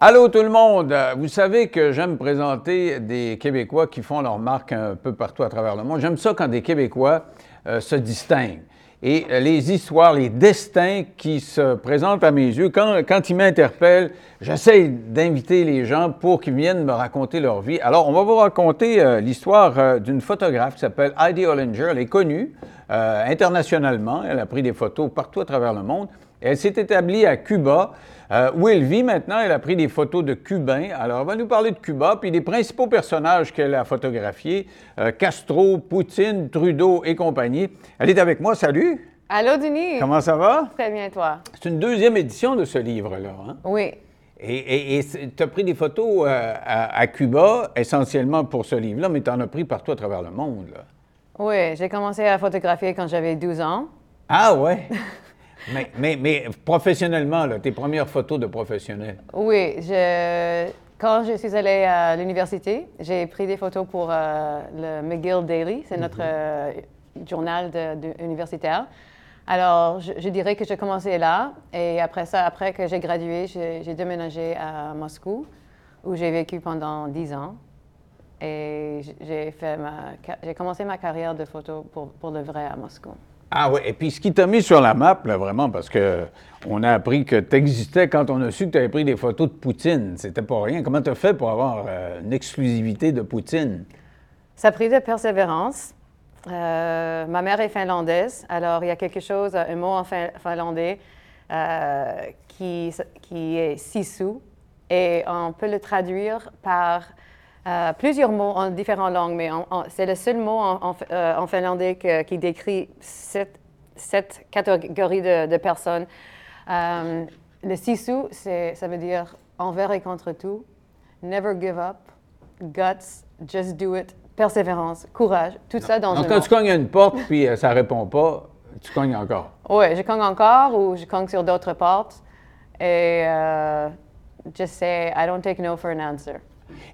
Allô tout le monde! Vous savez que j'aime présenter des Québécois qui font leur marque un peu partout à travers le monde. J'aime ça quand des Québécois euh, se distinguent. Et euh, les histoires, les destins qui se présentent à mes yeux, quand, quand ils m'interpellent, j'essaie d'inviter les gens pour qu'ils viennent me raconter leur vie. Alors, on va vous raconter euh, l'histoire d'une photographe qui s'appelle Heidi Hollinger. Elle est connue internationalement. Elle a pris des photos partout à travers le monde. Elle s'est établie à Cuba, euh, où elle vit maintenant. Elle a pris des photos de Cubains. Alors, elle va nous parler de Cuba, puis des principaux personnages qu'elle a photographiés, euh, Castro, Poutine, Trudeau et compagnie. Elle est avec moi. Salut! Allô, Denis? Comment ça va? Très bien, toi? C'est une deuxième édition de ce livre-là. Hein? Oui. Et tu as pris des photos euh, à, à Cuba, essentiellement pour ce livre-là, mais tu en as pris partout à travers le monde. Là. Oui, j'ai commencé à photographier quand j'avais 12 ans. Ah ouais? mais, mais, mais professionnellement, là, tes premières photos de professionnel. Oui, je, quand je suis allée à l'université, j'ai pris des photos pour euh, le McGill Daily, c'est notre euh, journal de- de- universitaire. Alors, je, je dirais que j'ai commencé là, et après ça, après que j'ai gradué, j'ai déménagé à Moscou, où j'ai vécu pendant 10 ans. Et ma, j'ai commencé ma carrière de photo pour, pour le vrai à Moscou. Ah oui, et puis ce qui t'a mis sur la map, là, vraiment, parce que on a appris que tu existais quand on a su que tu avais pris des photos de Poutine. C'était pas rien. Comment tu as fait pour avoir euh, une exclusivité de Poutine? Ça a pris de persévérance. Euh, ma mère est finlandaise, alors il y a quelque chose, un mot en fin- finlandais euh, qui, qui est sisu, et on peut le traduire par euh, plusieurs mots en différentes langues, mais c'est le seul mot en, euh, en finlandais que- qui décrit cette, cette catégorie de, de personnes. Euh, le sisu, ça veut dire envers et contre tout, never give up, guts, just do it, persévérance, courage, tout ça dans Donc un quand mot. tu cognes à une porte puis ça répond pas, tu cognes encore. Oui, je cogne encore ou je cogne sur d'autres portes et just say, I don't take no for an answer.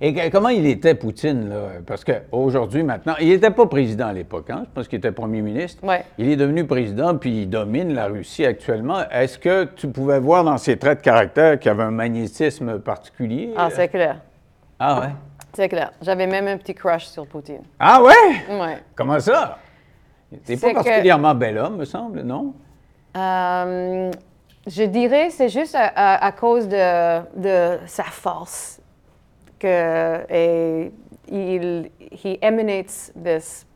Et comment il était, Poutine, là? Parce qu'aujourd'hui, maintenant, il n'était pas président à l'époque, hein? Je pense qu'il était premier ministre. Ouais. Il est devenu président, puis il domine la Russie actuellement. Est-ce que tu pouvais voir dans ses traits de caractère qu'il y avait un magnétisme particulier? Ah, c'est clair. Ah ouais? C'est clair. J'avais même un petit crush sur Poutine. Ah ouais? Ouais. Comment ça? T'es pas C'est que- particulièrement bel homme, me semble, non? Euh, je dirais c'est juste à, à- à cause de, de sa force que et il he emanates this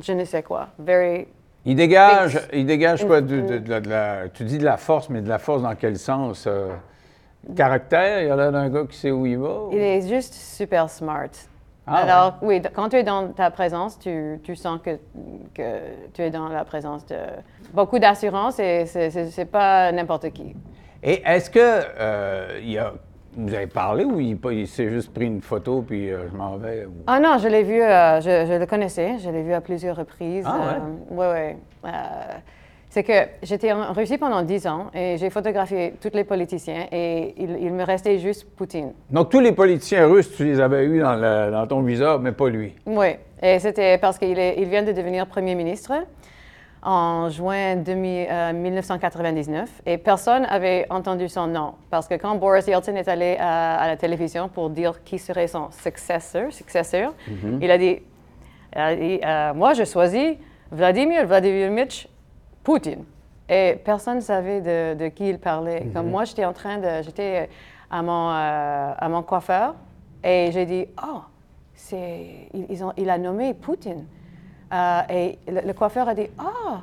je ne sais quoi very Il dégage, il dégage quoi? de- Une- de- de la- de la- tu dis de la force, mais de la force dans quel sens? euh, caractère? Il a l'air d'un gars qui sait où il va? il est juste super smart. Ah, Alors oui, quand tu es dans ta présence, tu, tu sens que, que tu es dans la présence de beaucoup d'assurance et c'est- pas n'importe qui. Et est-ce que euh, il a, vous avez parlé ou il, il s'est juste pris une photo puis euh, je m'en vais? ou- Ah non, je l'ai vu, euh, je, je le connaissais, je l'ai vu à plusieurs reprises. Ah oui, oui. c'est que j'étais en Russie pendant 10 ans et j'ai photographié tous les politiciens et il, il me restait juste Poutine. Donc tous les politiciens russes, tu les avais eus dans, le- dans ton viseur, mais pas lui? Oui, et c'était parce qu'il il vient de devenir Premier ministre en juin 2000, euh, 1999 et personne n'avait entendu son nom parce que quand Boris Yeltsin est allé à, à la télévision pour dire qui serait son successeur, successeur il a dit, il a dit, euh, moi je choisis Vladimir Vladimirovitch Poutine. Et personne ne savait de, de qui il parlait. Comme moi, j'étais en train de, j'étais à mon, euh, à mon coiffeur et j'ai dit, oh, c'est, ils ont, il a nommé Poutine. Euh, et le, le coiffeur a dit, ah,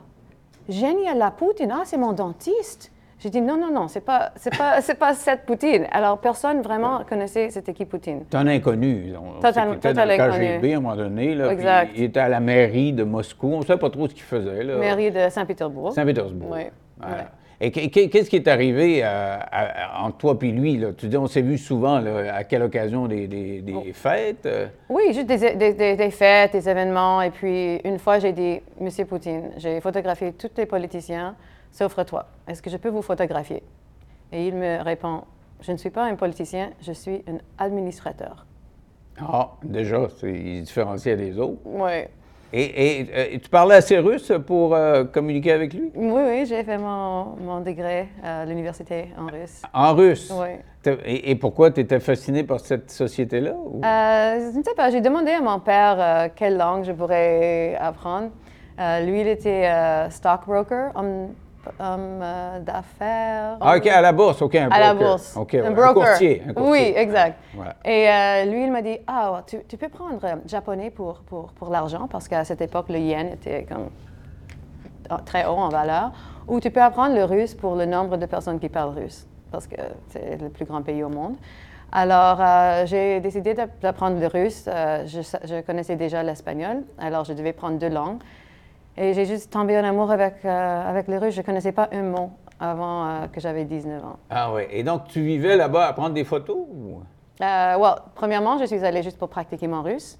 génial, la Poutine, ah, c'est mon dentiste. J'ai dit, non, non, non, c'est pas, c'est pas, c'est pas cette Poutine. Alors, personne vraiment connaissait c'était qui Poutine. C'est un inconnu. On, Total- était dans le total inconnu. KGB à un moment donné. Là, Exact. il était à la mairie de Moscou. On ne savait pas trop ce qu'il faisait. Là. Mairie de Saint-Pétersbourg. Saint-Pétersbourg. Oui. Voilà. ouais. Et qu'est- qu'est- qu'est-ce qui est arrivé euh, à- à- entre toi et lui? Là? Tu dis, on s'est vu souvent, là, à quelle occasion? Des, des- des Oh. fêtes? euh? Oui, juste des, fêtes, des événements. Et puis, une fois, j'ai dit, Monsieur Poutine, j'ai photographié tous les politiciens, sauf toi. Est-ce que je peux vous photographier? Et il me répond, je ne suis pas un politicien, je suis un administrateur. Ah, déjà, c'est- il se différenciait des autres. Oui. Et, et, euh, tu parlais assez russe pour euh, communiquer avec lui? Oui, oui, j'ai fait mon, mon degré à l'université en russe. En russe? Oui. Et, pourquoi tu étais fasciné par cette société-là? Euh, je ne sais pas. J'ai demandé à mon père euh, quelle langue je pourrais apprendre. Euh, lui, il était stockbroker, homme, d'affaires. Ah, OK, à la bourse, OK, un broker. À la bourse. OK, un, broker. courtier, Oui, exact. Et lui, il m'a dit, ah, tu, tu, peux prendre japonais pour, pour, pour l'argent, parce qu'à cette époque, le yen était comme très haut en valeur, ou tu peux apprendre le russe pour le nombre de personnes qui parlent russe parce que c'est le plus grand pays au monde. Alors, euh, j'ai décidé d'apprendre le russe. Euh, je, connaissais déjà l'espagnol, alors je devais prendre deux langues. Et j'ai juste tombé en amour avec, euh, avec le russe. Je ne connaissais pas un mot avant que j'avais 19 ans. Ah oui. Et donc, tu vivais là-bas à prendre des photos? Ou? premièrement, je suis allée juste pour pratiquer mon russe.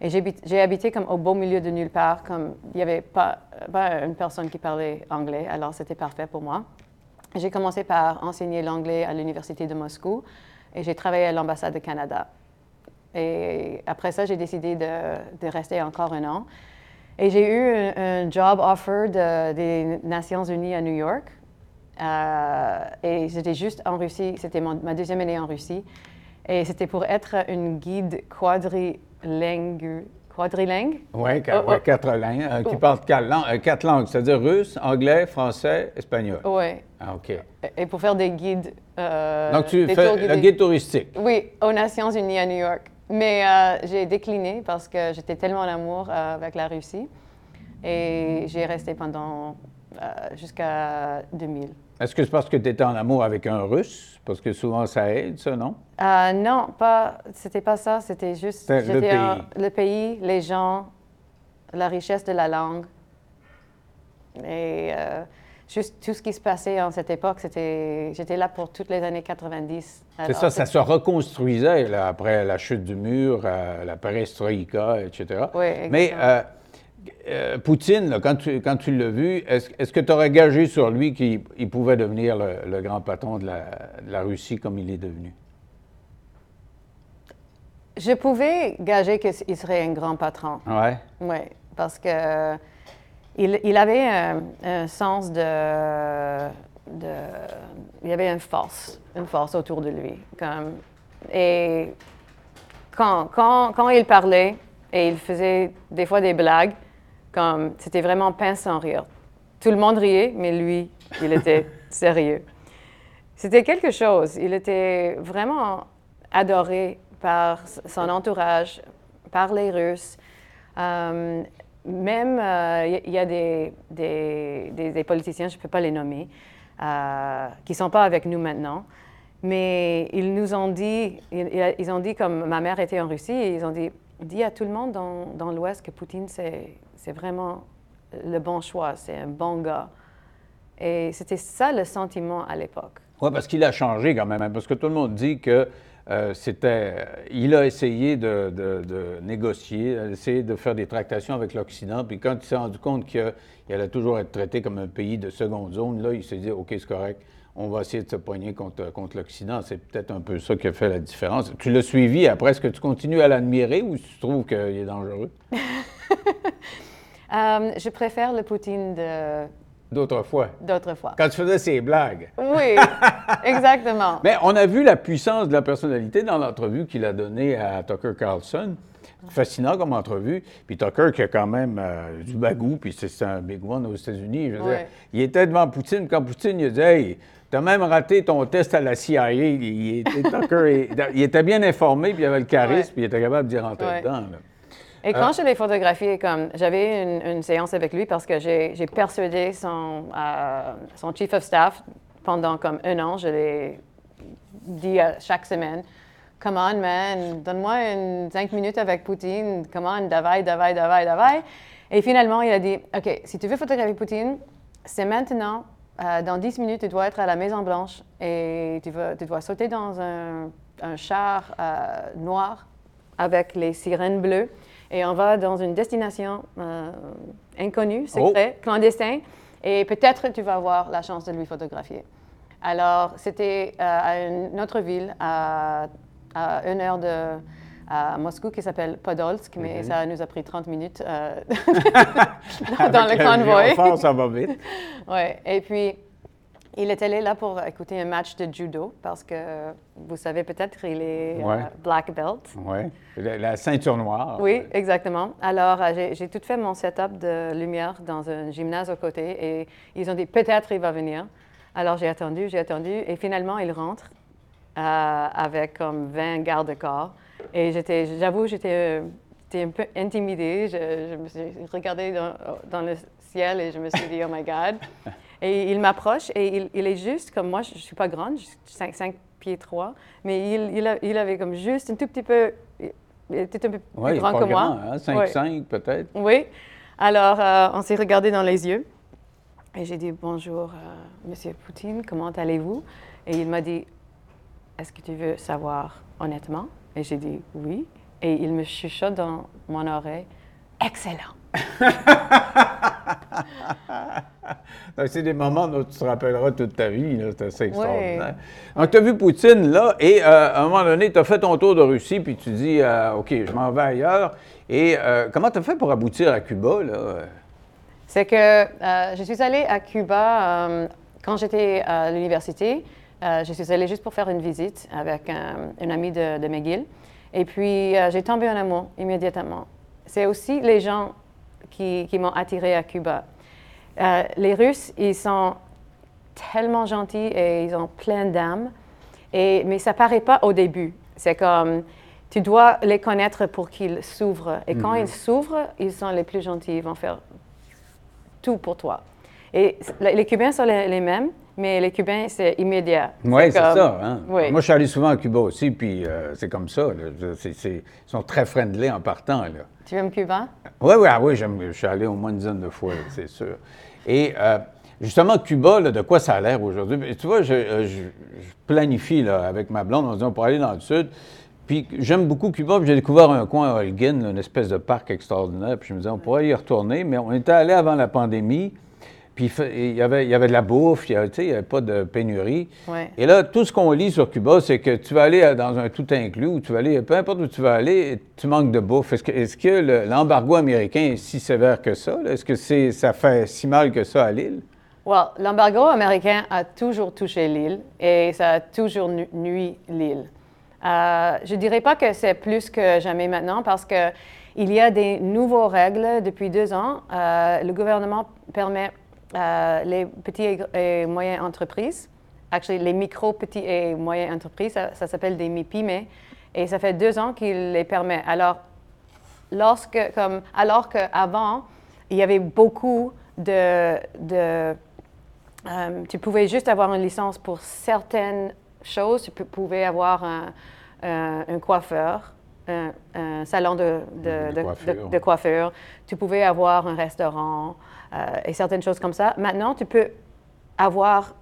Et j'ai habité comme au beau milieu de nulle part, comme il n'y avait pas, pas une personne qui parlait anglais, alors c'était parfait pour moi. J'ai commencé par enseigner l'anglais à l'Université de Moscou et j'ai travaillé à l'ambassade du Canada. Et après ça, j'ai décidé de, rester encore un an. Et j'ai eu un, job offer des Nations Unies à New York. Euh, et j'étais juste en Russie, c'était ma deuxième année en Russie. Et c'était pour être une guide quadrilingue quadrilingue? Oui, oh, oh. quatre langues, euh, qui oh. parle quatre langues, euh, quatre langues c'est-à-dire russe, anglais, français, espagnol. Oui. Ah, OK. Et pour faire des guides. Donc, tu fais le guide touristique. Oui, aux Nations Unies à New York. Mais j'ai décliné parce que j'étais tellement en amour avec la Russie. Et j'ai resté pendant jusqu'à 2000. Est-ce que c'est parce que tu étais en amour avec un Russe? Parce que souvent, ça aide, ça, non? Euh, non, pas, c'était pas ça. C'était juste le pays. le pays, les gens, la richesse de la langue. Et euh, juste tout ce qui se passait en cette époque, c'était, j'étais là pour toutes les années 90. C'est ça, ça se reconstruisait là, après la chute du mur, euh, la perestroïka, etc. Oui. Mais euh, Poutine, quand tu, quand tu l'as vu, est-ce que tu aurais gagé sur lui qu'il pouvait devenir le, grand patron de la, Russie comme il est devenu? Je pouvais gager qu'il serait un grand patron. Oui? Oui, parce que il, avait un, sens de, de, Il y avait une force, une force autour de lui. Comme, et quand, quand, quand il parlait et il faisait des fois des blagues, comme c'était vraiment pince sans rire. Tout le monde riait, mais lui, il était sérieux. C'était quelque chose. Il était vraiment adoré par son entourage, par les Russes. Euh, même, euh, il y, a des, des, des, politiciens, je ne peux pas les nommer, euh, qui ne sont pas avec nous maintenant, mais ils nous ont dit, ils, ont dit, comme ma mère était en Russie, ils ont dit, dis à tout le monde dans, dans l'Ouest que Poutine, c'est c'est vraiment le bon choix, c'est un bon gars. Et c'était ça le sentiment à l'époque. Oui, parce qu'il a changé quand même, hein, parce que tout le monde dit que euh, c'était. Il a essayé de, négocier, essayé de faire des tractations avec l'Occident, puis quand il s'est rendu compte qu'il allait toujours être traité comme un pays de seconde zone, là, il s'est dit OK, c'est correct, on va essayer de se poigner contre, contre l'Occident. C'est peut-être un peu ça qui a fait la différence. Tu l'as suivi après, est-ce que tu continues à l'admirer ou tu trouves qu'il est dangereux? Euh, je préfère le Poutine de... D'autres fois. D'autres fois. Quand tu faisais ces blagues. Oui, exactement. Mais on a vu la puissance de la personnalité dans l'entrevue qu'il a donnée à Tucker Carlson. Fascinant comme entrevue. Puis Tucker, qui a quand même euh, du bagou, puis c'est un big one aux États-Unis. il était devant Poutine. Quand Poutine, il a dit Hey, t'as même raté ton test à la CIA. Il, était, Tucker, il, était bien informé, puis il avait le charisme, puis il était capable d'y rentrer dedans. Et quand euh, je l'ai photographié, comme j'avais une, séance avec lui parce que j'ai persuadé son, euh, son chief of staff pendant comme un an. Je l'ai dit chaque semaine, Come on, man, donne-moi une cinq minutes avec Poutine. Come on, davai, davai, davai, davai. Et finalement, il a dit, OK, si tu veux photographier Poutine, c'est maintenant. Euh, dans dix minutes, tu dois être à la Maison Blanche et tu, tu dois sauter dans un, un char noir avec les sirènes bleues et on va dans une destination euh, inconnue, oh. clandestin, et peut-être tu vas avoir la chance de lui photographier. Alors, c'était euh, à une autre ville, à, une heure de à Moscou, qui s'appelle Podolsk, mais ça nous a pris 30 minutes euh, dans, le convoi. ça va vite. oui, et puis Il est allé là pour écouter un match de judo parce que, vous savez peut-être, il est Ouais. euh, black belt. Oui. La, la ceinture noire. Oui, exactement. Alors, euh, j'ai- tout fait mon setup de lumière dans un gymnase à côté et ils ont dit peut-être il va venir. Alors, j'ai attendu, j'ai attendu et finalement, il rentre euh, avec comme 20 gardes-corps. Et j'étais, j'avoue, j'étais j'étais un peu intimidée. Je, je me suis regardée dans, dans le ciel et je me suis dit, oh my God. Et il m'approche et il, il est juste comme moi, je ne suis pas grande, je suis 5, 5 pieds 3, mais il, il, a- il avait comme juste un tout petit peu, il était un peu plus grand que grand, moi. hein, 5-5 Oui. peut-être. Oui. Alors, euh, on s'est regardé dans les yeux et j'ai dit bonjour, euh, Monsieur Poutine, comment allez-vous? Et il m'a dit, est-ce que tu veux savoir honnêtement? Et j'ai dit oui. Et il me chuchote dans mon oreille, excellent. Donc, C'est des moments dont tu te rappelleras toute ta vie. C'est assez extraordinaire. Donc, tu as vu Poutine là, et euh, à un moment donné, tu as fait ton tour de Russie, puis tu dis euh, OK, je m'en vais ailleurs. Et euh, comment tu as fait pour aboutir à Cuba? Là? C'est que je suis allée à Cuba quand j'étais à l'université. Je suis allée juste pour faire une visite avec un, un ami de, de McGill. Et puis, j'ai tombé en amour immédiatement. C'est aussi les gens qui, qui m'ont attirée à Cuba. Euh, les Russes, ils sont tellement gentils et ils ont plein d'âme. Et, mais ça paraît pas au début. C'est comme, tu dois les connaître pour qu'ils s'ouvrent. Et quand ils s'ouvrent, ils sont les plus gentils. Ils vont faire tout pour toi. Et les Cubains sont les, les mêmes, mais les Cubains, c'est immédiat. Oui, c'est comme- ça. hein. Oui. Moi, je suis allé souvent à Cuba aussi, puis euh, c'est comme ça. là. Ils sont très friendly en partant. Là. Tu aimes Cuba? Oui, oui, ah oui, je suis allé au moins une dizaine de fois, c'est sûr. Et euh, justement, Cuba, là, de quoi ça a l'air aujourd'hui? Tu vois, je, euh, je- planifie là, avec ma blonde, on dit on pourrait aller dans le sud. Puis j'aime beaucoup Cuba, puis j'ai découvert un coin à Holguin, une espèce de parc extraordinaire. Puis je me disais, on pourrait y retourner, mais on était allé avant la pandémie. Puis il y avait, il y avait de la bouffe, il n'y avait, tu sais, il y avait pas de pénurie. Ouais. Et là, tout ce qu'on lit sur Cuba, c'est que tu vas aller euh, dans un tout inclus, ou tu vas aller, peu importe où tu vas aller, tu manques de bouffe. Est-ce que, est-ce que le- l'embargo américain est si sévère que ça? Est-ce que c'est, ça fait si mal que ça à l'île? Well, l'embargo américain a toujours touché l'île et ça a toujours nu- nuit l'île. Euh, je ne dirais pas que c'est plus que jamais maintenant parce qu'il y a des nouvelles règles depuis deux ans. Euh, le gouvernement permet euh, les petites et, et moyennes entreprises, actually les micro, petites et moyennes entreprises, ça, ça s'appelle des MIPIME, et ça fait deux ans qu'il les permet. Alors, lorsque, comme, alors qu'avant, il y avait beaucoup de, de euh, tu pouvais juste avoir une licence pour certaines choses. Tu pou- pouvais avoir un, un- un coiffeur, un, un salon de, de- De de- coiffure. Tu pouvais avoir un restaurant euh, et certaines choses comme ça. Maintenant, tu peux avoir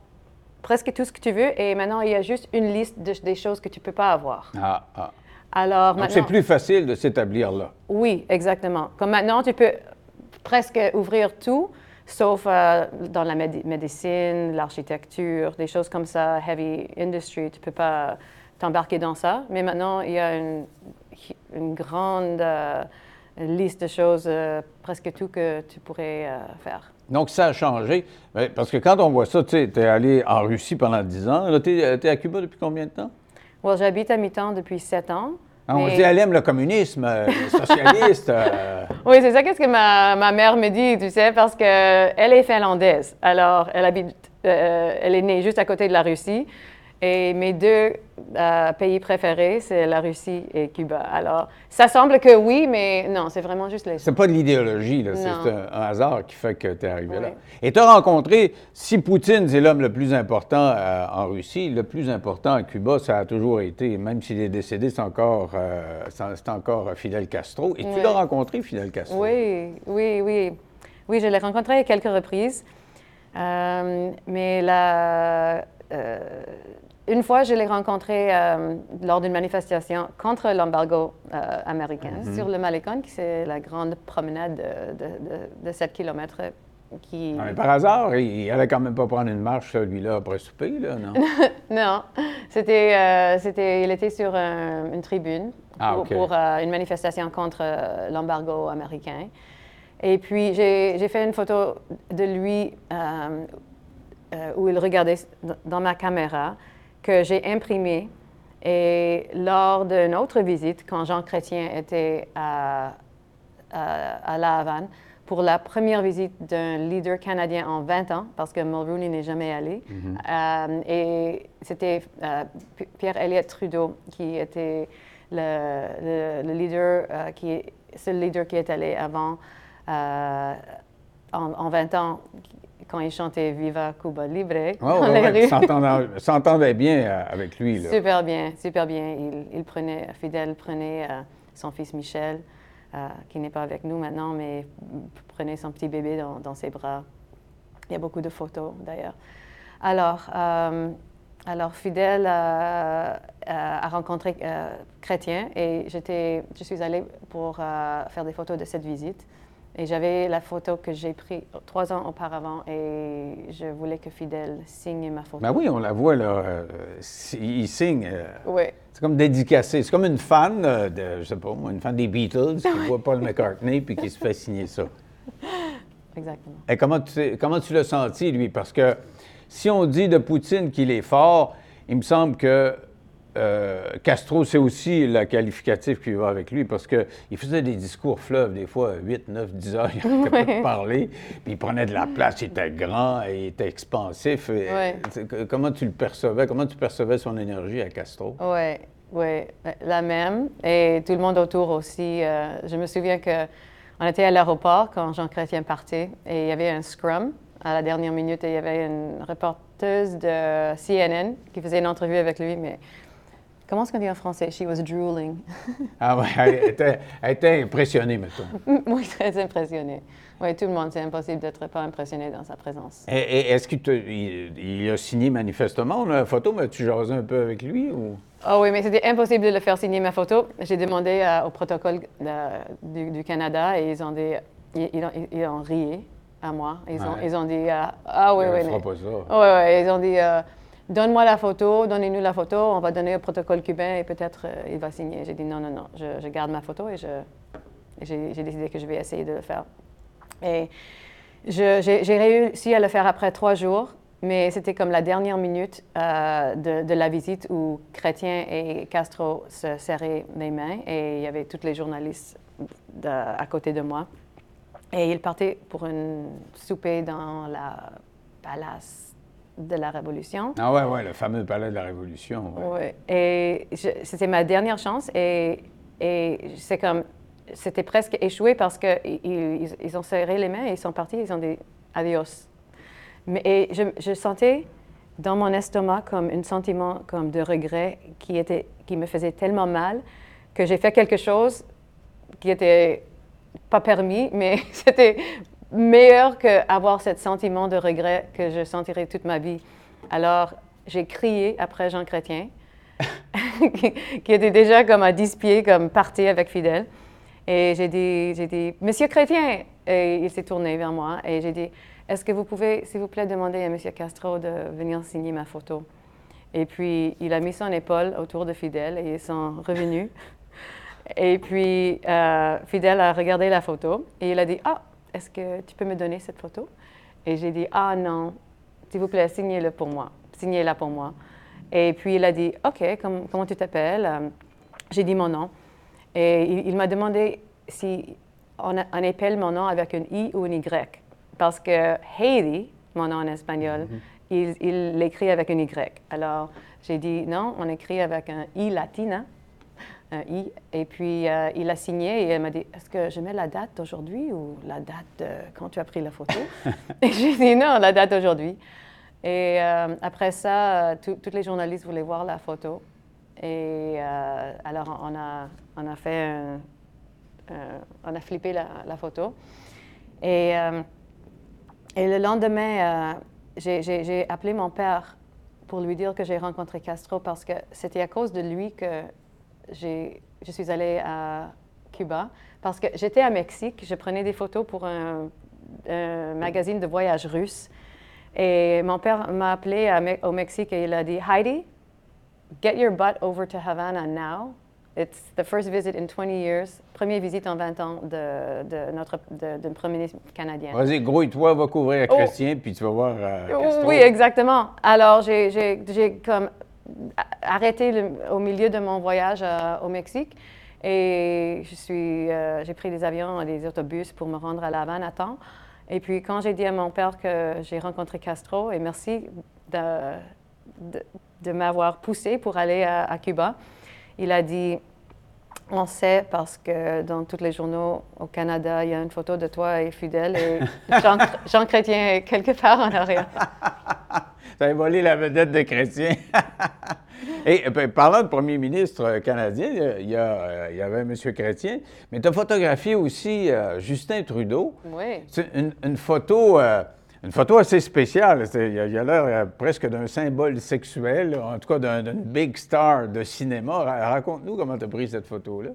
presque tout ce que tu veux et maintenant, il y a juste une liste de- des choses que tu ne peux pas avoir. Ah, ah. Alors, Donc, c'est plus facile de s'établir là. oui, exactement. Comme maintenant, tu peux presque ouvrir tout, sauf euh, dans la médi- médecine, l'architecture, des choses comme ça, heavy industry. Tu ne peux pas t'embarquer dans ça. Mais maintenant, il y a une, une grande euh, liste de choses, euh, presque tout que tu pourrais euh, faire. Donc, ça a changé. Parce que quand on voit ça, tu es allé en Russie pendant 10 ans. Tu es, à Cuba depuis combien de temps? Well, j'habite à mi-temps depuis sept ans. Ah, on mais- dit, elle aime le communisme, euh, le socialiste. euh, Oui, c'est ça qu'est-ce que ma, ma mère me dit, tu sais, parce qu'elle est finlandaise. Alors, elle habite, euh, elle est née juste à côté de la Russie. Et mes deux euh, pays préférés, c'est la Russie et Cuba. Alors, ça semble que oui, mais non, c'est vraiment juste les C'est pas de l'idéologie, c'est un, un hasard qui fait que tu es arrivé là. Et tu as rencontré, si Poutine c'est l'homme le plus important euh, en Russie, le plus important à Cuba, ça a toujours été, même s'il est décédé, c'est encore, euh, c'est encore Fidel Castro. Et tu Oui. l'as rencontré, Fidel Castro? Oui, oui, oui. Oui, je l'ai rencontré à quelques reprises. Mais la, euh, une fois, je l'ai rencontré euh, lors d'une manifestation contre l'embargo euh, américain sur le Malecon, qui c'est la grande promenade de, de, de- de 7 km qui... Ah, mais par hasard, il, il allait quand même pas prendre une marche, celui-là, après souper, là, non? Non, c'était, euh, c'était, il était sur un- une tribune Ah, pour, une manifestation contre l'embargo américain. Et puis, j'ai, fait une photo de lui où il regardait dans ma caméra que j'ai imprimé. Et lors d'une autre visite, quand Jean Chrétien était à, à, La Havane, pour la première visite d'un leader canadien en 20 ans, parce que Mulroney n'est jamais allé. Mm-hmm. et c'était Pierre Elliott Trudeau qui était le, le, leader, qui c'est le leader qui est allé avant en, 20 ans, quand il chantait Viva Cuba Libre oh, dans S'entendait bien euh, avec lui. Super bien, super bien. Il, prenait, Fidèle prenait euh, son fils Michel, euh, qui n'est pas avec nous maintenant, mais prenait son petit bébé dans, ses bras. Il y a beaucoup de photos d'ailleurs. Alors, alors Fidèle a rencontré Chrétien et je suis allée pour faire des photos de cette visite. Et j'avais la photo que j'ai prise trois ans auparavant et je voulais que Fidel signe ma photo. Ben oui, on la voit là. Euh, il signe. Euh, oui. C'est comme dédicacé. C'est comme une fan euh, de, je sais pas moi, une fan des Beatles qui voit Paul McCartney puis qui se fait signer ça. Exactement. Et comment tu, comment tu l'as senti, lui? Parce que si on dit de Poutine qu'il est fort, il me semble que euh, Castro, c'est aussi le qualificatif qui va avec lui parce qu'il faisait des discours fleuves, des fois 8, 9, 10 heures, il n'arrêtait pas de parler, puis il prenait de la place, il était grand, et il était expansif. Comment tu le percevais? Comment tu percevais son énergie à Castro? Oui, oui, la même. Et tout le monde autour aussi. Euh, je me souviens qu'on était à l'aéroport quand Jean Chrétien partait et il y avait un scrum à la dernière minute et il y avait une reporteuse de CNN qui faisait une entrevue avec lui, mais Comment est-ce qu'on dit en français? She was drooling. ah oui, elle était, impressionnée, mettons. oui, très impressionnée. Oui, tout le monde, c'est impossible d'être pas impressionné dans sa présence. Et, est-ce qu'il il, a signé manifestement la photo, mais tu jasé un peu avec lui ou? Ah oui, mais c'était impossible de le faire signer ma photo. J'ai demandé au protocole du, Canada et ils ont, dit, ils, ont, ri à moi. Ils, ont, ils ont dit Ah oui, oui. Oui, oui, ils ont dit Donne-moi la photo, donnez-nous la photo, on va donner au protocole cubain et peut-être euh, il va signer. J'ai dit non, non, non, je, garde ma photo et j'ai décidé que je vais essayer de le faire. Et j'ai réussi à le faire après trois jours, mais c'était comme la dernière minute euh, de, la visite où Chrétien et Castro se serraient les mains et il y avait tous les journalistes à côté de moi. Et ils partaient pour un souper dans la palace de la Révolution. Ah ouais, ouais, le fameux palais de la Révolution. Oui. Et c'était ma dernière chance et, et c'est comme, c'était presque échoué parce qu'ils ils, ont serré les mains et ils sont partis, ils ont dit adios. Mais et je, je, sentais dans mon estomac comme un sentiment comme de regret qui, était, qui me faisait tellement mal que j'ai fait quelque chose qui était pas permis, mais c'était meilleur qu'avoir ce sentiment de regret que je sentirai toute ma vie. Alors, j'ai crié après Jean Chrétien, qui était déjà comme à 10 pieds, comme parti avec Fidèle. Et j'ai dit, j'ai dit, Monsieur Chrétien, et il s'est tourné vers moi et j'ai dit, est-ce que vous pouvez, s'il vous plaît, demander à Monsieur Castro de venir signer ma photo? Et puis, il a mis son épaule autour de Fidèle et ils sont revenus. et puis, euh, Fidèle a regardé la photo et il a dit, ah, est-ce que tu peux me donner cette photo? Et j'ai dit, ah non, s'il vous plaît, signez-le pour moi, signez-la pour moi. Et puis il a dit, OK, comment tu t'appelles? Euh, j'ai dit mon nom. Et il, m'a demandé si on, appelle mon nom avec un I ou un Y. Parce que Heidi, mon nom en espagnol, mm-hmm. il l'écrit avec un Y. Alors j'ai dit, non, on écrit avec un I latina I. Et puis, euh, il a signé et il m'a dit Est-ce que je mets la date d'aujourd'hui ou la date quand tu as pris la photo? Et j'ai dit Non, la date d'aujourd'hui. Et euh, après ça, euh, tous les journalistes voulaient voir la photo. Et alors, on a, on a fait on a flippé la, la photo. Et, et le lendemain, j'ai appelé mon père pour lui dire que j'ai rencontré Castro parce que c'était à cause de lui que je suis allée à Cuba parce que j'étais à Mexique, je prenais des photos pour un, magazine de voyage russe. Et mon père m'a appelé au Mexique et il a dit Heidi, get your butt over to Havana now. It's the first visit in 20 years. Première visite en 20 ans de, de notre de, d'un premier ministre canadien. Vas-y, grouille-toi, va couvrir Oh. Chrétien, puis tu vas voir euh. Oui, exactement. Alors, j'ai, comme arrêté au milieu de mon voyage euh, au Mexique et je suis, euh, j'ai pris des avions et des autobus pour me rendre à La Havane à temps. Et puis, quand j'ai dit à mon père que j'ai rencontré Castro, et merci de, de, m'avoir poussé pour aller à Cuba, il a dit on sait parce que dans tous les journaux au Canada, il y a une photo de toi et Fidèle et Jean, Jean Chrétien est quelque part en arrière. Avais volé la vedette de Chrétien. Et euh, ben, parlant de premier ministre euh, canadien, il y a- il y, a, euh, il y avait M. Chrétien, mais tu as photographié aussi euh, Justin Trudeau. Oui. C'est une, une photo, euh, une photo assez spéciale. Il a, il a l'air presque d'un symbole sexuel, en tout cas d'un- d'une big star de cinéma. Ra- Raconte-nous comment tu as pris cette photo-là.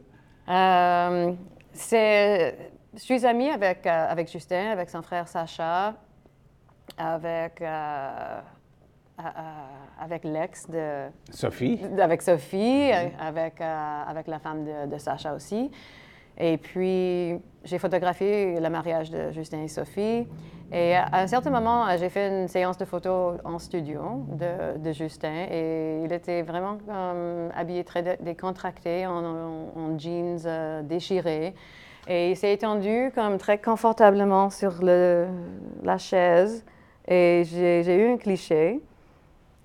Euh, c'est, je suis amie avec, euh, avec Justin, avec son frère Sacha, avec, euh, avec l'ex de, Sophie. avec Sophie, avec, avec la femme de, de Sacha aussi. Et puis, j'ai photographié le mariage de Justin et Sophie. Et à un certain moment, euh, j'ai fait une séance de photos en studio de, de Justin. Et il était vraiment comme, habillé très dé- décontracté, en, en- en jeans euh, déchirés. Et il s'est étendu comme très confortablement sur le, la chaise. Et j'ai eu un cliché.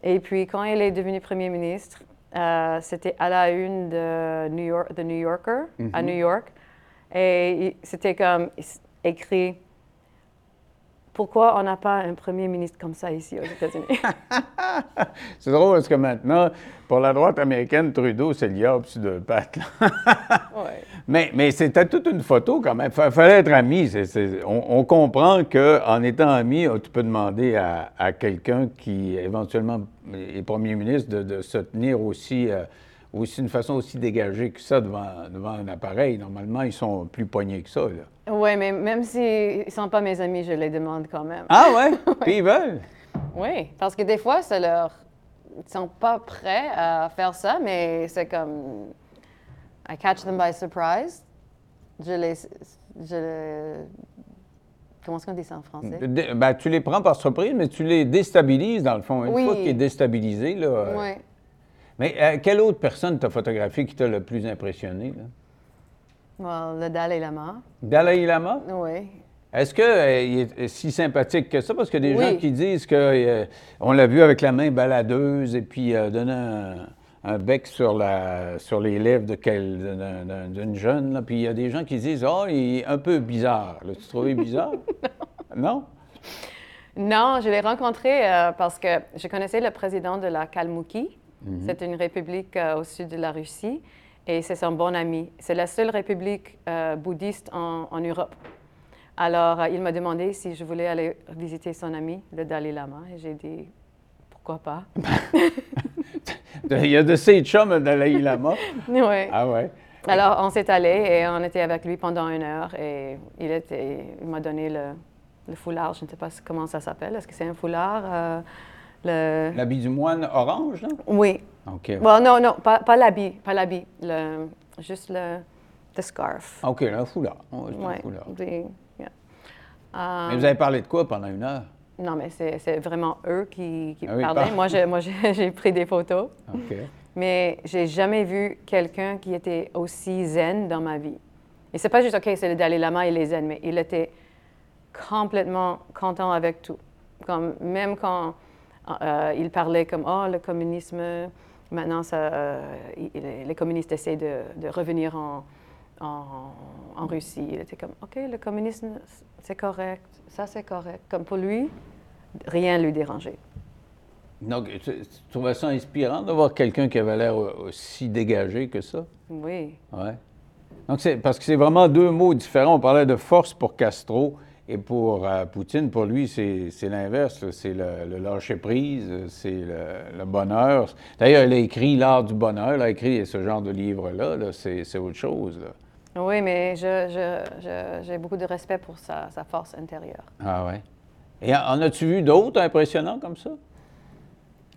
Et puis, quand il est devenu premier ministre, euh, c'était à la une de New York, The New Yorker, à New York. Et c'était comme écrit Pourquoi on n'a pas un premier ministre comme ça ici aux États-Unis? C'est drôle parce que maintenant, pour la droite américaine, Trudeau, c'est diable sur deux pattes. Ouais. Mais, mais c'était toute une photo quand même. Il fallait être ami. On, on comprend qu'en étant ami, euh, tu peux demander à, à quelqu'un qui éventuellement est premier ministre de, de se tenir aussi, euh, aussi d'une façon aussi dégagée que ça devant, devant un appareil. Normalement, ils sont plus poignés que ça. Oui, mais même s'ils ne sont pas mes amis, je les demande quand même. Ah ouais? Puis ils veulent? Oui, parce que des fois, ça leur... Ils sont pas prêts à faire ça, mais c'est comme... I catch them by surprise. Je les... Je les- Comment est-ce qu'on dit ça en français? Ben, tu les prends par surprise, mais tu les déstabilises dans le fond. Une Oui. fois qu'il est déstabilisé, là. euh, Oui. Mais euh, quelle autre personne t'a photographié qui t'a le plus impressionné? Là? Well, le Dalai Lama. Dalai Lama? Oui. Est-ce qu'il est si sympathique que ça? Parce qu'il y a des Oui. gens qui disent qu'on l'a vu avec la main baladeuse et puis euh, donner un, un bec sur, la, sur les lèvres d'une jeune. là. Puis il y a des gens qui disent Oh, il est un peu bizarre. L'as-tu trouvé bizarre? non? Non, je l'ai rencontré euh, parce que je connaissais le président de la Kalmoukie. C'est une république euh, au sud de la Russie et c'est son bon ami. C'est la seule république euh, bouddhiste en, en Europe. Alors, euh, il m'a demandé si je voulais aller visiter son ami, le Dalai Lama, et j'ai dit pourquoi pas? Il y a de ces chums, le Dalai Lama. Oui. Ah ouais. Alors, on s'est allé et on était avec lui pendant une heure et il, était, il m'a donné le, le foulard. Je ne sais pas comment ça s'appelle. Est-ce que c'est un foulard? Le... L'habit du moine orange, là? Oui. OK. Bon, non, non, pas, pas l'habit, pas l'habit. Le, juste le, le scarf. OK, un foulard. Ouais, c'est un foulard. des- yeah. Euh, Mais vous avez parlé de quoi pendant une heure? Non, mais c'est c'est vraiment eux qui, qui Ah oui, parlaient. par- Moi, j'ai- moi, j'ai j'ai pris des photos. OK. Mais j'ai jamais vu quelqu'un qui était aussi zen dans ma vie. Et c'est pas juste, OK, c'est le Dalai Lama, il est zen, mais il était complètement content avec tout. Comme, même quand euh, il parlait comme, oh, le communisme, maintenant, ça, euh, il- les communistes essaient de, de revenir en, en, en Russie. Il était comme, OK, le communisme, c'est correct, ça c'est correct. Comme pour lui, rien ne lui dérangeait. Donc, tu, tu trouvais ça inspirant de voir quelqu'un qui avait l'air aussi dégagé que ça? Oui. Ouais. Donc, c'est parce que c'est vraiment deux mots différents. On parlait de force pour Castro et pour euh, Poutine, pour lui, c'est l'inverse. C'est le, le lâcher-prise, c'est le, le bonheur. D'ailleurs, il a écrit L'art du bonheur, il a écrit ce genre de livre-là. là. C'est autre chose. là. Oui, mais j'ai beaucoup de respect pour sa, sa force intérieure. Ah ouais. Et en as-tu vu d'autres impressionnants comme ça?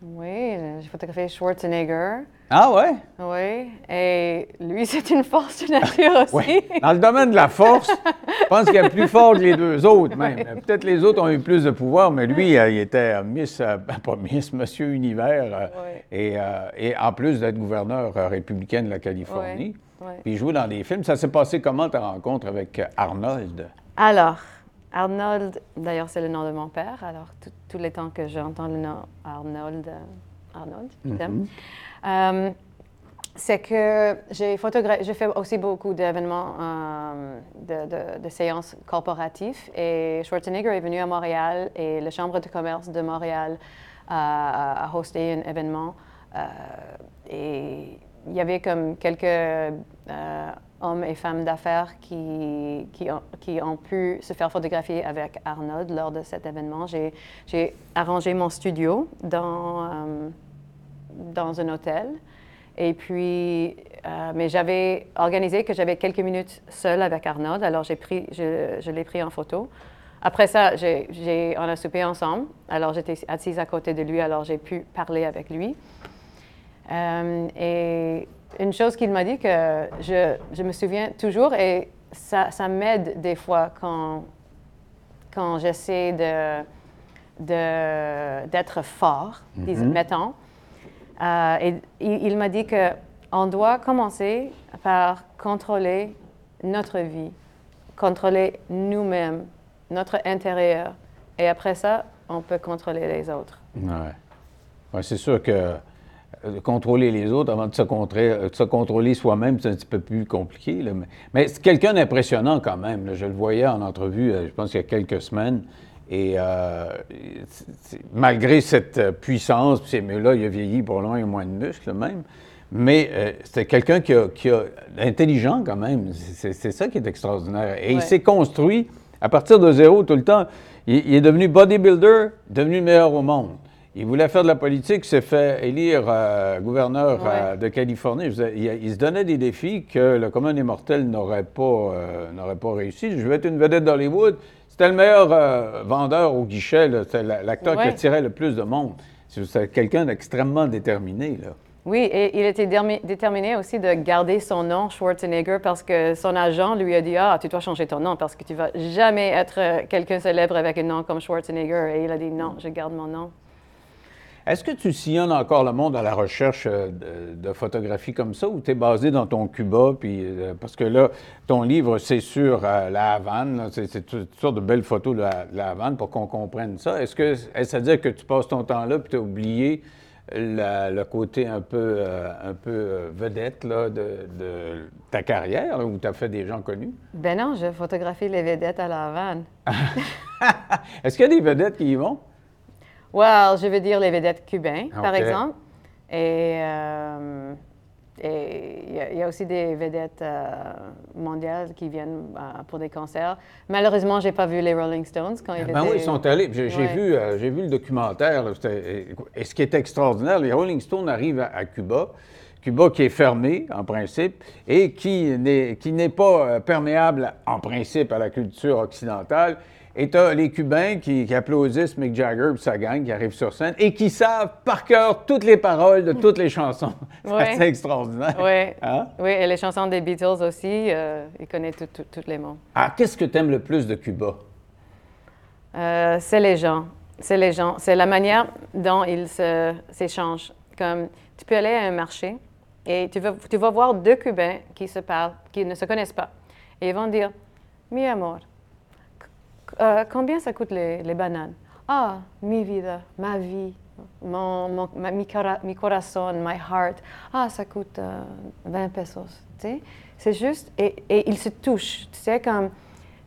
Oui, j'ai photographié Schwarzenegger. Ah ouais? Oui, et lui, c'est une force de nature aussi. Oui. Dans le domaine de la force, je pense qu'il est plus fort que les deux autres même. Peut-être les autres ont eu plus de pouvoir, mais lui, euh, il était euh, Miss, euh, pas Miss, Monsieur Univers, Oui. et, et en plus d'être gouverneur républicain de la Californie. Puis il joue dans des films. Ça s'est passé comment ta rencontre avec Arnold? Alors, Arnold, d'ailleurs, c'est le nom de mon père. Alors, tous les temps que j'entends le nom Arnold, euh, Arnold, je t'aime. Euh, c'est que j'ai photographié, j'ai fait aussi beaucoup d'événements, euh, de, de- de séances corporatives. Et Schwarzenegger est venu à Montréal et la Chambre de commerce de Montréal a, a hosté un événement. Et il y avait comme quelques hommes et femmes d'affaires qui, qui, ont, qui ont pu se faire photographier avec Arnold lors de cet événement. J'ai, arrangé mon studio dans, euh, dans un hôtel. Et puis, euh, mais j'avais organisé que j'avais quelques minutes seule avec Arnold, alors pris, je, l'ai pris en photo. Après ça, j'ai- on a soupé ensemble, alors j'étais assise à côté de lui, alors j'ai pu parler avec lui. Euh, et une chose qu'il m'a dit que je, je me souviens toujours, et ça, ça m'aide des fois quand, quand j'essaie de, de- d'être fort, disons, mettons. Euh, et il, il m'a dit qu'on doit commencer par contrôler notre vie, contrôler nous-mêmes, notre intérieur. Et après ça, on peut contrôler les autres. Ouais. Ouais, c'est sûr que contrôler les autres avant de se, contrer- euh, de se contrôler soi-même, c'est un petit peu plus compliqué. là. Mais, mais c'est quelqu'un d'impressionnant quand même. là. Je le voyais en entrevue, euh, je pense, il y a quelques semaines. Et euh, malgré cette euh, puissance, là, il a vieilli pour loin, il a moins de muscles même. Mais euh, c'était quelqu'un qui a, qui a intelligent quand même. C'est ça qui est extraordinaire. Et il s'est construit à partir de zéro tout le temps. Il, il est devenu bodybuilder, devenu le meilleur au monde. Il voulait faire de la politique, s'est fait élire euh, gouverneur euh, de Californie. Il, il se donnait des défis que le commun des mortels n'aurait pas, euh, pas réussi. Je vais être une vedette d'Hollywood. C'était le meilleur vendeur au guichet. C'était la- l'acteur qui attirait le plus de monde. C'est c'est quelqu'un d'extrêmement déterminé. Là. Oui, et il était déterminé aussi de garder son nom Schwarzenegger parce que son agent lui a dit Ah, tu dois changer ton nom parce que tu vas jamais être quelqu'un célèbre avec un nom comme Schwarzenegger. Et il a dit Non, je garde mon nom. Est-ce que tu sillonnes encore le monde à la recherche euh, de, de photographies comme ça ou tu es basé dans ton Cuba? Puis, euh, parce que là, ton livre, c'est sur euh, la Havane, c'est toutes sortes de belles photos de la, de la Havane pour qu'on comprenne ça. Est-ce que est-ce à dire que tu passes ton temps là puis tu as oublié la- le côté un peu, euh, un peu vedette là, de, de ta carrière là, où tu as fait des gens connus? Ben non, je photographie les vedettes à la Havane. Est-ce qu'il y a des vedettes qui y vont? Well, je veux dire les vedettes cubains, par exemple. Et euh, et il y, a- il y a aussi des vedettes euh, mondiales qui viennent euh, pour des concerts. Malheureusement, j'ai pas vu les Rolling Stones quand ils Ben étaient... oui, ils sont allés. J'ai Ouais. vu, euh, j'ai vu le documentaire. là, et ce qui est extraordinaire, les Rolling Stones arrivent à, à Cuba. Cuba qui est fermé, en principe, et qui n'est pas perméable, en principe, à la culture occidentale. Et tu as les Cubains qui, qui applaudissent Mick Jagger et sa gang qui arrivent sur scène et qui savent par cœur toutes les paroles de toutes les chansons. Ouais. C'est extraordinaire. Oui, Hein? oui, et les chansons des Beatles aussi, euh, il connaît tout- tout- tous les mots. Ah, qu'est-ce que tu aimes le plus de Cuba? Euh, c'est les gens. C'est les gens. C'est la manière dont ils s'échangent. Comme tu peux aller à un marché et tu vas, tu vas voir deux Cubains qui se parlent, qui ne se connaissent pas. Et ils vont dire Mi amor, euh, combien ça coûte les, les bananes? Ah, mi vida, ma vie, mon, mon- ma- mi, cara- mi corazón, my heart. Ah, ça coûte euh, 20 pesos. Tu sais? C'est juste, et, et ils se touchent. Tu sais, comme.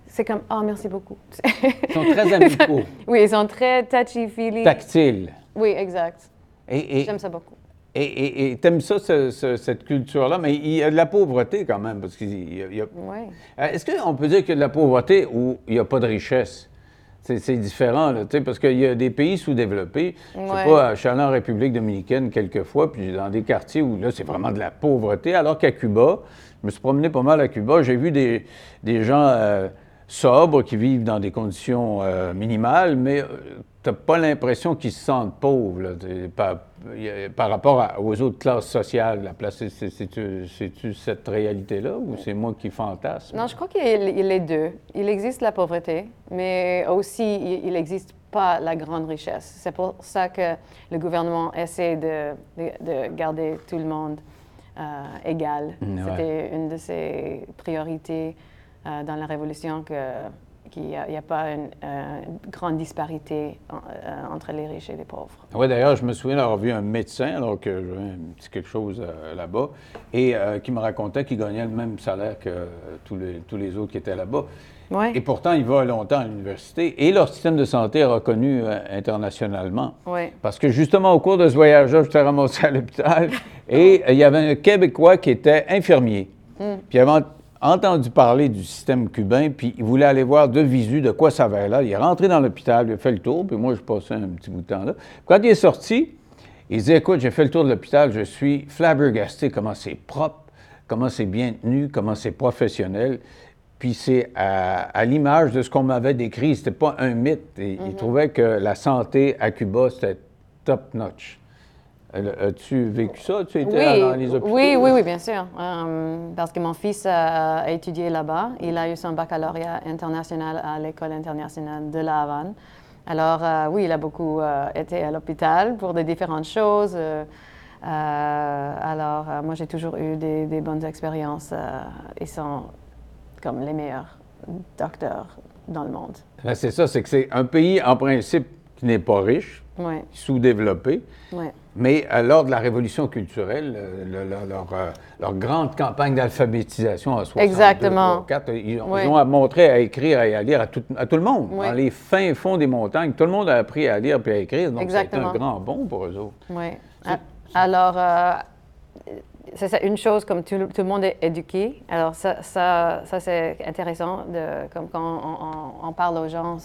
C'est comme, ah, merci beaucoup. Ils sont très amicaux, Oui, ils sont très touchy-feely. tactiles. Oui, exact. Et, et- J'aime ça beaucoup. Et- t'aimes ça, ce- ce- cette culture-là, mais il y a de la pauvreté quand même, parce qu'il y a- Oui. Euh, Est-ce qu'on peut dire qu'il y a de la pauvreté ou il n'y a pas de richesse? C'est différent, là, tu sais, parce qu'il y a des pays sous-développés. Je sais pas, je suis allé en République dominicaine quelques fois, puis dans des quartiers où là, c'est vraiment de la pauvreté, alors qu'à Cuba, je me suis promené pas mal à Cuba, j'ai vu des, des gens euh, sobres qui vivent dans des conditions euh, minimales, mais euh, n'as pas l'impression qu'ils se sentent pauvres là, par, par, rapport aux autres classes sociales. La place, c'est-tu cette réalité-là ou c'est moi qui fantasme? Non, je crois qu'il y a les deux. Il existe la pauvreté, mais aussi il n'existe pas la grande richesse. C'est pour ça que le gouvernement essaie de, de, garder tout le monde euh, égal. C'était une de ses priorités euh, dans la Révolution que qu'il n'y a, pas une, euh, grande disparité euh, entre les riches et les pauvres. Oui, d'ailleurs, je me souviens d'avoir vu un médecin, alors que j'avais un petit quelque chose euh, là-bas, et qui me racontait qu'il gagnait le même salaire que tous les, tous les autres qui étaient là-bas. Ouais. Et pourtant, il va longtemps à l'université. Et leur système de santé est reconnu internationalement. Oui. Parce que justement, au cours de ce voyage-là, je t'ai ramassé à l'hôpital et il y avait un Québécois qui était infirmier. Mm. Puis avant entendu parler du système cubain, puis il voulait aller voir de visu de quoi ça avait là. Il est rentré dans l'hôpital, il a fait le tour, puis moi, je passais un petit bout de temps là. Quand il est sorti, il dit Écoute, j'ai fait le tour de l'hôpital, je suis flabbergasté, comment c'est propre, comment c'est bien tenu, comment c'est professionnel. Puis c'est à, l'image de ce qu'on m'avait décrit, c'était pas un mythe. Il mm-hmm. trouvait que la santé à Cuba, c'était top-notch. As-tu vécu ça? Tu étais oui, dans les hôpitaux? Oui, oui, oui, bien sûr. Euh, parce que mon fils a, étudié là-bas. Il a eu son baccalauréat international à l'École internationale de La Havane. Alors, euh, oui, il a beaucoup euh, été à l'hôpital pour des différentes choses. alors, moi, j'ai toujours eu des, des bonnes expériences. ils sont comme les meilleurs docteurs dans le monde. Ben, c'est ça, c'est que c'est un pays, en principe, qui n'est pas riche, sous-développés. Mais euh, lors de la révolution culturelle, euh, euh, leur, grande campagne d'alphabétisation en 62, Exactement. ils, ont montré à écrire et à lire à tout, le monde. Dans les fins fonds des montagnes, tout le monde a appris à lire et à écrire. Donc, c'est un grand bon pour eux autres. Oui. Alors, c'est une chose comme tout, le monde est éduqué. Alors ça, ça, ça c'est intéressant, de, comme quand on, parle aux gens,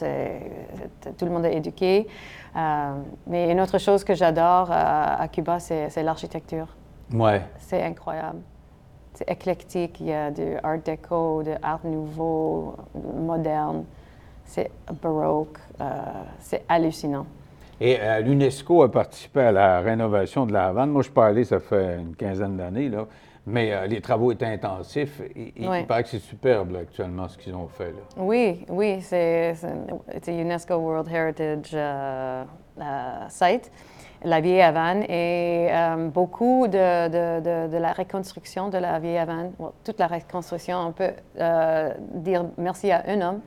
tout le monde est éduqué. Euh, mais une autre chose que j'adore euh, à Cuba, c'est l'architecture. Ouais. C'est incroyable. C'est éclectique. Il y a du art déco, de art nouveau, moderne. C'est baroque. Euh, c'est hallucinant. Et l'UNESCO a participé à la rénovation de la Havane. Moi, je suis pas allé, ça fait une quinzaine d'années, là. Mais euh, les travaux étaient intensifs. Et, Il paraît que c'est superbe actuellement ce qu'ils ont fait. Là. Oui, oui, c'est un UNESCO World Heritage euh, euh, Site, la vieille Havane. Et beaucoup de, de, de, la reconstruction de la vieille Havane, toute la reconstruction, on peut dire merci à un homme,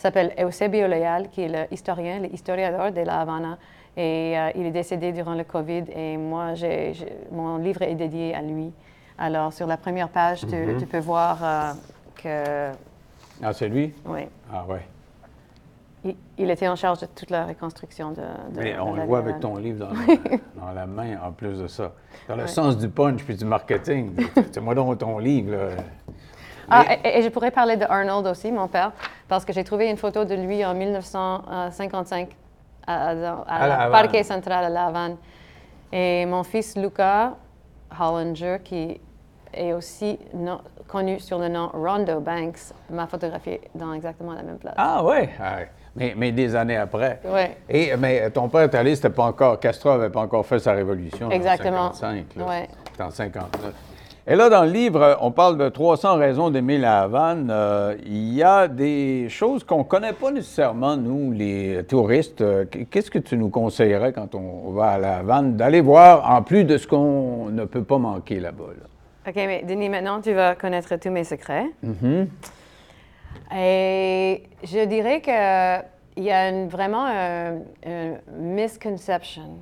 s'appelle Eusebio Leal, qui est l'historien, l'historiador de la Havana. Et il est décédé durant le COVID et moi, mon livre est dédié à lui. Alors, sur la première page, tu, mm-hmm. peux voir euh, que... Ah, c'est lui? Oui. Ah, oui. Il, était en charge de toute la reconstruction de, Mais on le voit avec ton livre dans, la main, en plus de ça. Dans le sens du punch puis du marketing. C'est moi donc ton livre, là. Ah, et, je pourrais parler de Arnold aussi, mon père, parce que j'ai trouvé une photo de lui en 1955 à, à, Parque Central à La Havane. Et mon fils Luca Hollinger, qui est aussi connu sur le nom Rondo Banks, m'a photographié dans exactement la même place. Ah ouais, ah, mais, mais, des années après. Oui. Et mais ton père est allé, c'était pas encore Castro n'avait pas encore fait sa révolution. Exactement. En 55, C'était en 59. Et là, dans le livre, on parle de 300 raisons d'aimer la Havane. Euh, il y a des choses qu'on ne connaît pas nécessairement, nous, les touristes. Euh, qu'est-ce que tu nous conseillerais quand on va à la Havane d'aller voir, en plus de ce qu'on ne peut pas manquer là-bas? OK, mais Denis, maintenant, tu vas connaître tous mes secrets. Mm-hmm. Et je dirais qu'il y a vraiment une, misconception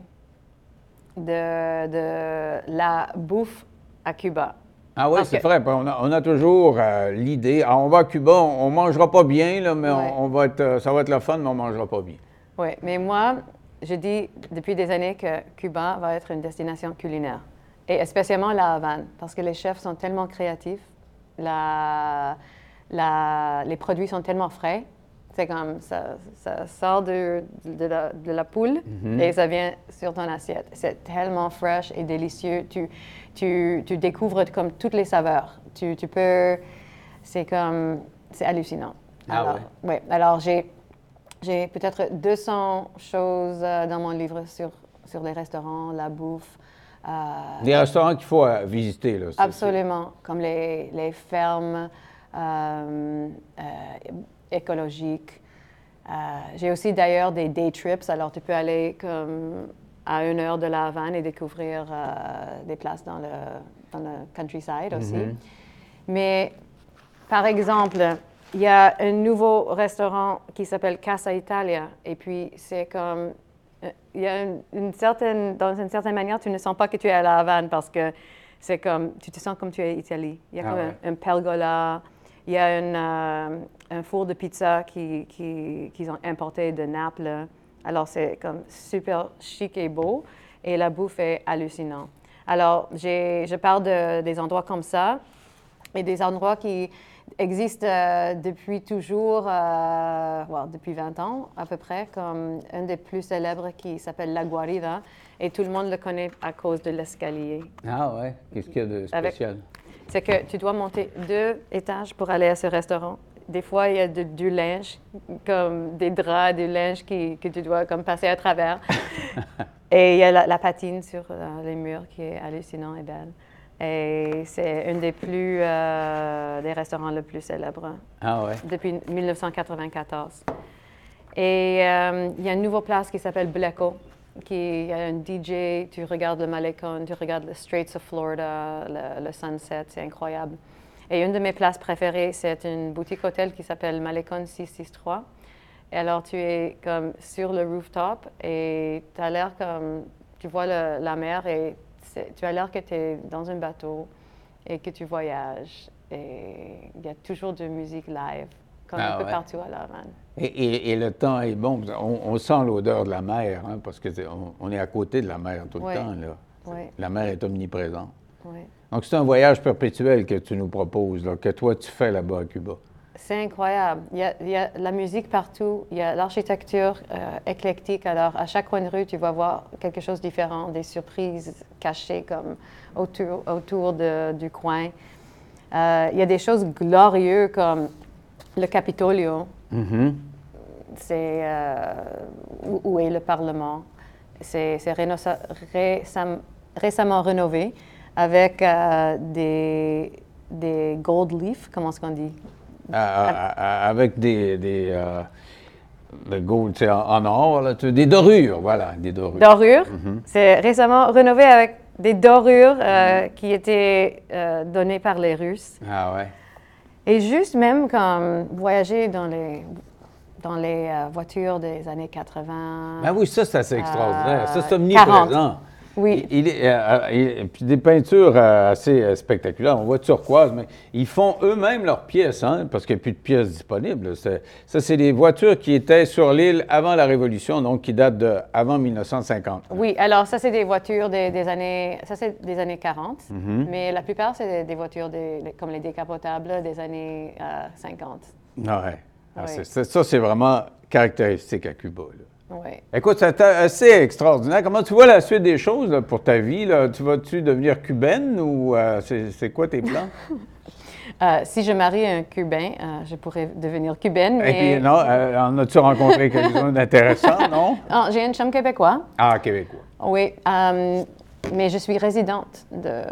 de, de la bouffe à Cuba. Ah oui, c'est vrai. On a, toujours euh, l'idée, ah, on va à Cuba, on ne mangera pas bien, là, mais on, va être, euh, ça va être la fun, mais on ne mangera pas bien. Oui, mais moi, je dis depuis des années que Cuba va être une destination culinaire, et spécialement la Havane, parce que les chefs sont tellement créatifs, la, la, les produits sont tellement frais, c'est comme ça, ça sort de, de, la, de la, poule mhm. et ça vient sur ton assiette. C'est tellement fraîche et délicieux. Tu, tu, tu, découvres comme toutes les saveurs. Tu, tu peux. C'est comme. C'est hallucinant. Ah alors, ouais. Alors, j'ai. j'ai peut-être 200 choses euh, dans mon livre sur, sur les restaurants, la bouffe. Euh, des restaurants qu'il faut euh, visiter, là. Absolument, comme les, les fermes écologiques. j'ai aussi d'ailleurs des day trips, alors tu peux aller comme à une heure de la Havane et découvrir des places dans le, dans le countryside aussi. Mm-hmm. Mais par exemple, il y a un nouveau restaurant qui s'appelle Casa Italia. Et puis, c'est comme. Euh, il y a une, certaine. Dans une certaine manière, tu ne sens pas que tu es à La Havane parce que c'est comme. Tu te sens comme tu es en Italie. Il y a ah comme un, pergola. Il y a euh, un four de pizza qu'ils qui, ont importé de Naples. Alors, c'est comme super chic et beau. Et la bouffe est hallucinante. Alors, je parle de, des endroits comme ça et des endroits qui existe euh, depuis toujours, euh, depuis 20 ans à peu près, comme un des plus célèbres qui s'appelle La Guarida. Et tout le monde le connaît à cause de l'escalier. Ah ouais? Qu'est-ce qu'il y a de spécial? C'est que tu dois monter deux étages pour aller à ce restaurant. Des fois, il y a du linge, comme des draps, du linge qui, que tu dois comme passer à travers. et il y a la, patine sur euh, les murs qui est hallucinant et belle. Et c'est un des plus euh, des restaurants les plus célèbres. Ah ouais. Depuis 1994. Et euh, il y a une nouvelle place qui s'appelle Bleco, qui a un DJ, tu regardes le Malecon, tu regardes les Straits of Florida, le, sunset, c'est incroyable. Et une de mes places préférées, c'est une boutique hôtel qui s'appelle Malecon 663. Et alors tu es comme sur le rooftop et tu as l'air comme, tu vois la mer et tu as l'air que tu es dans un bateau et que tu voyages. Et il y a toujours de musique live, comme ah un peu partout à La Havane. Et, et, le temps est bon. On, sent l'odeur de la mer, hein, parce qu'on on est à côté de la mer tout le temps. Là. La mer est omniprésente. Donc, c'est un voyage perpétuel que tu nous proposes, que toi, tu fais là-bas à Cuba. C'est incroyable. Il y, a, la musique partout, il y a l'architecture euh, éclectique. Alors, à chaque coin de rue, tu vas voir quelque chose de différent, des surprises cachées comme autour, autour du coin. Euh, il y a des choses glorieuses comme le Capitolio. Mm-hmm. C'est euh, où, est le Parlement? C'est récemment rénové avec des, des gold leaf, comment est-ce qu'on dit? avec des, des euh, gold, en, or, des dorures, voilà, des dorures. Dorures? Mhm. C'est récemment rénové avec des dorures euh, qui étaient euh, données par les Russes. Ah ouais. Et juste même comme voyager dans les dans les voitures des années 80. Ah oui, ça, c'est assez extraordinaire. ça, c'est omniprésent. Oui. Il, est, euh, puis des peintures euh, assez euh, spectaculaires. On voit turquoise, mais ils font eux-mêmes leurs pièces, hein, parce qu'il n'y a plus de pièces disponibles. Ça, c'est des voitures qui étaient sur l'île avant la Révolution, donc qui datent de avant 1950. Oui, alors ça, c'est des voitures des, années, ça, c'est des années 40, mm-hmm. mais la plupart, c'est des, voitures comme les décapotables des années 50. Ah ouais. Ah, ça, c'est vraiment caractéristique à Cuba. Là. Oui. Écoute, c'est assez extraordinaire. Comment tu vois la suite des choses pour ta vie? Tu vas-tu devenir cubaine ou euh, c'est quoi tes plans? Euh, si je marie un Cubain, euh, je pourrais devenir cubaine. Et puis, non, en as-tu rencontré quelqu'un d'intéressant, non? non J'ai un chum québécois. Ah, québécois. Oui, mais je suis résidente de,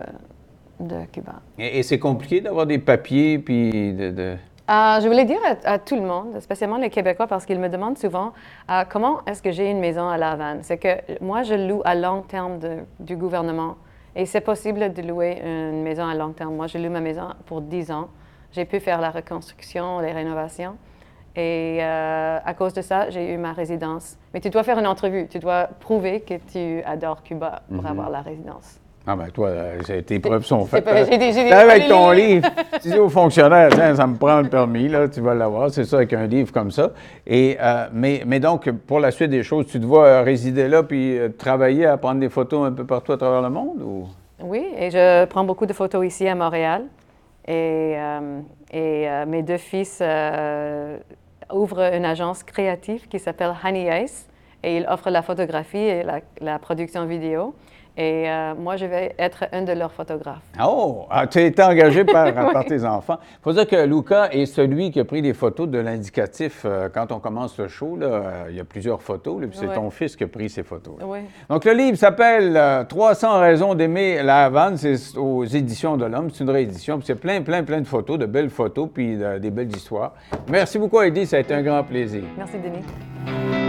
de Cuba. Et, c'est compliqué d'avoir des papiers puis de... Euh, je voulais dire à, tout le monde, spécialement les Québécois, parce qu'ils me demandent souvent euh, comment est-ce que j'ai une maison à La Havane? C'est que moi, je loue à long terme du gouvernement et c'est possible de louer une maison à long terme. Moi, je loue ma maison pour 10 ans. J'ai pu faire la reconstruction, les rénovations. Et euh, à cause de ça, j'ai eu ma résidence. Mais tu dois faire une entrevue. Tu dois prouver que tu adores Cuba pour mhm. avoir la résidence. Ah ben toi, euh, tes preuves sont faites. J'ai avec ton livre. Tu dis aux fonctionnaires, tiens, ça me prend le permis, là, tu vas l'avoir. C'est ça avec un livre comme ça. Et, euh, mais, mais donc, pour la suite des choses, tu dois résider là puis euh, travailler à prendre des photos un peu partout à travers le monde? Ou? Oui, et je prends beaucoup de photos ici à Montréal. Et, et mes deux fils ouvrent une agence créative qui s'appelle Honey Ice et ils offrent la photographie et la, la production vidéo. Et euh, moi, je vais être un de leurs photographes. Oh, ah, tu as été engagé par, par tes enfants. Il faut dire que Luca est celui qui a pris les photos de l'indicatif euh, quand on commence le show. Là, euh, il y a plusieurs photos, là, puis c'est ton fils qui a pris ces photos. Oui. Donc, le livre s'appelle euh, 300 raisons d'aimer la Havane. C'est aux éditions de l'Homme. C'est une réédition. Puis c'est plein, plein, plein de photos, de belles photos, puis des belles histoires. Merci beaucoup, Heidi. Ça a été un grand plaisir. Merci, Denis.